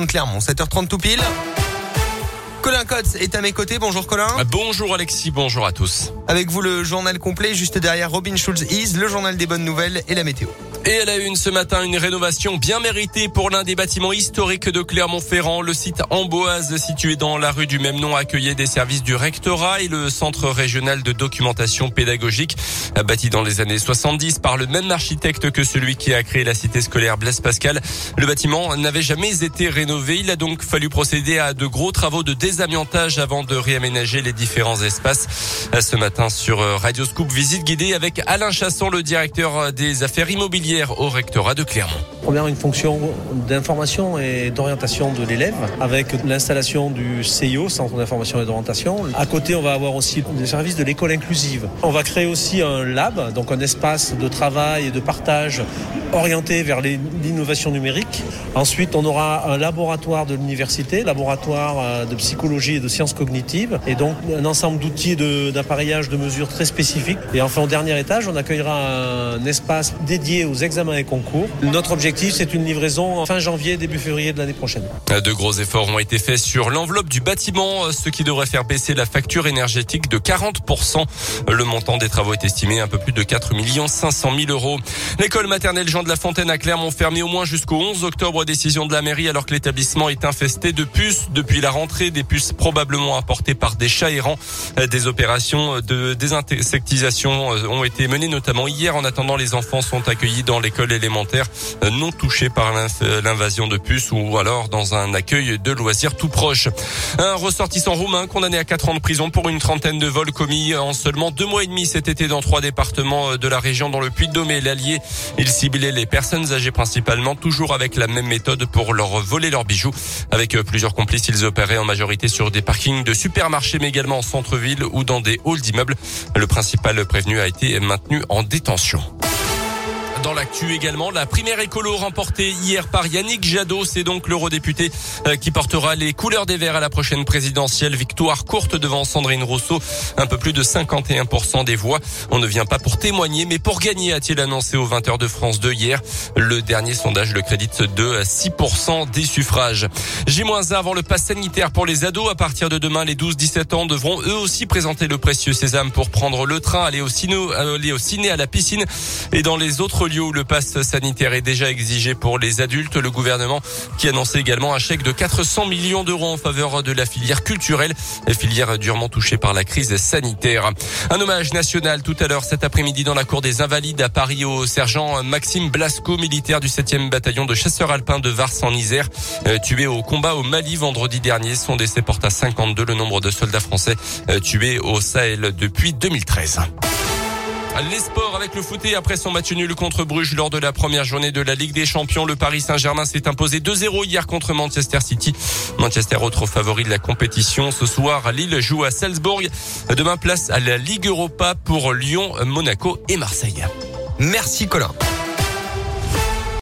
de Clermont, 7h30 tout pile. Colin Cotz est à mes côtés. Bonjour Colin. Bonjour Alexis, bonjour à tous. Avec vous le journal complet, juste derrière Robin Schulz-Is, le journal des bonnes nouvelles et la météo. Et à la une ce matin, une rénovation bien méritée pour l'un des bâtiments historiques de Clermont-Ferrand. Le site Amboise, situé dans la rue du même nom, accueillait des services du rectorat et le centre régional de documentation pédagogique, bâti dans les années 70 par le même architecte que celui qui a créé la cité scolaire Blaise Pascal. Le bâtiment n'avait jamais été rénové. Il a donc fallu procéder à de gros travaux de désamiantage avant de réaménager les différents espaces. Ce matin sur Radio Scoop, visite guidée avec Alain Chasson, le directeur des affaires immobilières au rectorat de Clermont. Première, une fonction d'information et d'orientation de l'élève avec l'installation du CIO, Centre d'information et d'orientation. À côté, on va avoir aussi des services de l'école inclusive. On va créer aussi un lab, donc un espace de travail et de partage orienté vers l'innovation numérique. Ensuite, on aura un laboratoire de l'université, laboratoire euh, de psychologie et de sciences cognitives, et donc un ensemble d'outils d'appareillage de, de mesures très spécifiques. Et enfin, au dernier étage, on accueillera un espace dédié aux examens et concours. Notre objectif, c'est une livraison fin janvier, début février de l'année prochaine. De gros efforts ont été faits sur l'enveloppe du bâtiment, ce qui devrait faire baisser la facture énergétique de 40%. Le montant des travaux est estimé à un peu plus de 4 500 000 euros. L'école maternelle Jean de la Fontaine à Clermont fermée au moins jusqu'au 11 octobre. Décision de la mairie alors que l'établissement est infesté de puces depuis la rentrée. Des puces probablement apportées par des chats errants. Des opérations de désinsectisation ont été menées notamment hier. En attendant, les enfants sont accueillis dans l'école élémentaire non touchée par l'invasion de puces ou alors dans un accueil de loisirs tout proche. Un ressortissant roumain condamné à 4 ans de prison pour une trentaine de vols commis en seulement deux mois et demi cet été dans trois départements de la région dans le Puy-de-Dôme et l'Allier. Il ciblait les personnes âgées principalement, toujours avec la même méthode pour leur voler leurs bijoux. Avec plusieurs complices, ils opéraient en majorité sur des parkings de supermarchés, mais également en centre-ville ou dans des halls d'immeubles. Le principal prévenu a été maintenu en détention. Dans l'actu également, la primaire écolo remportée hier par Yannick Jadot, c'est donc l'eurodéputé qui portera les couleurs des Verts à la prochaine présidentielle. Victoire courte devant Sandrine Rousseau, un peu plus de 51% des voix. On ne vient pas pour témoigner, mais pour gagner, a-t-il annoncé aux 20h de France 2 hier. Le dernier sondage le crédite de 6% des suffrages. J-1 avant le pass sanitaire pour les ados. À partir de demain, les 12-17 ans devront eux aussi présenter le précieux sésame pour prendre le train, aller au ciné, aller au ciné à la piscine et dans les autres le pass sanitaire est déjà exigé pour les adultes. Le gouvernement qui annonçait également un chèque de 400 millions d'euros en faveur de la filière culturelle, filière durement touchée par la crise sanitaire. Un hommage national tout à l'heure cet après-midi dans la cour des Invalides à Paris au sergent Maxime Blasco, militaire du 7e bataillon de chasseurs alpins de Vars en Isère, tué au combat au Mali vendredi dernier. Son décès porte à 52 le nombre de soldats français tués au Sahel depuis 2013. Les sports avec le footé après son match nul contre Bruges lors de la première journée de la Ligue des Champions. Le Paris Saint-Germain s'est imposé 2-0 hier contre Manchester City. Manchester autre favori de la compétition. Ce soir, Lille joue à Salzbourg. Demain, place à la Ligue Europa pour Lyon, Monaco et Marseille. Merci Colin.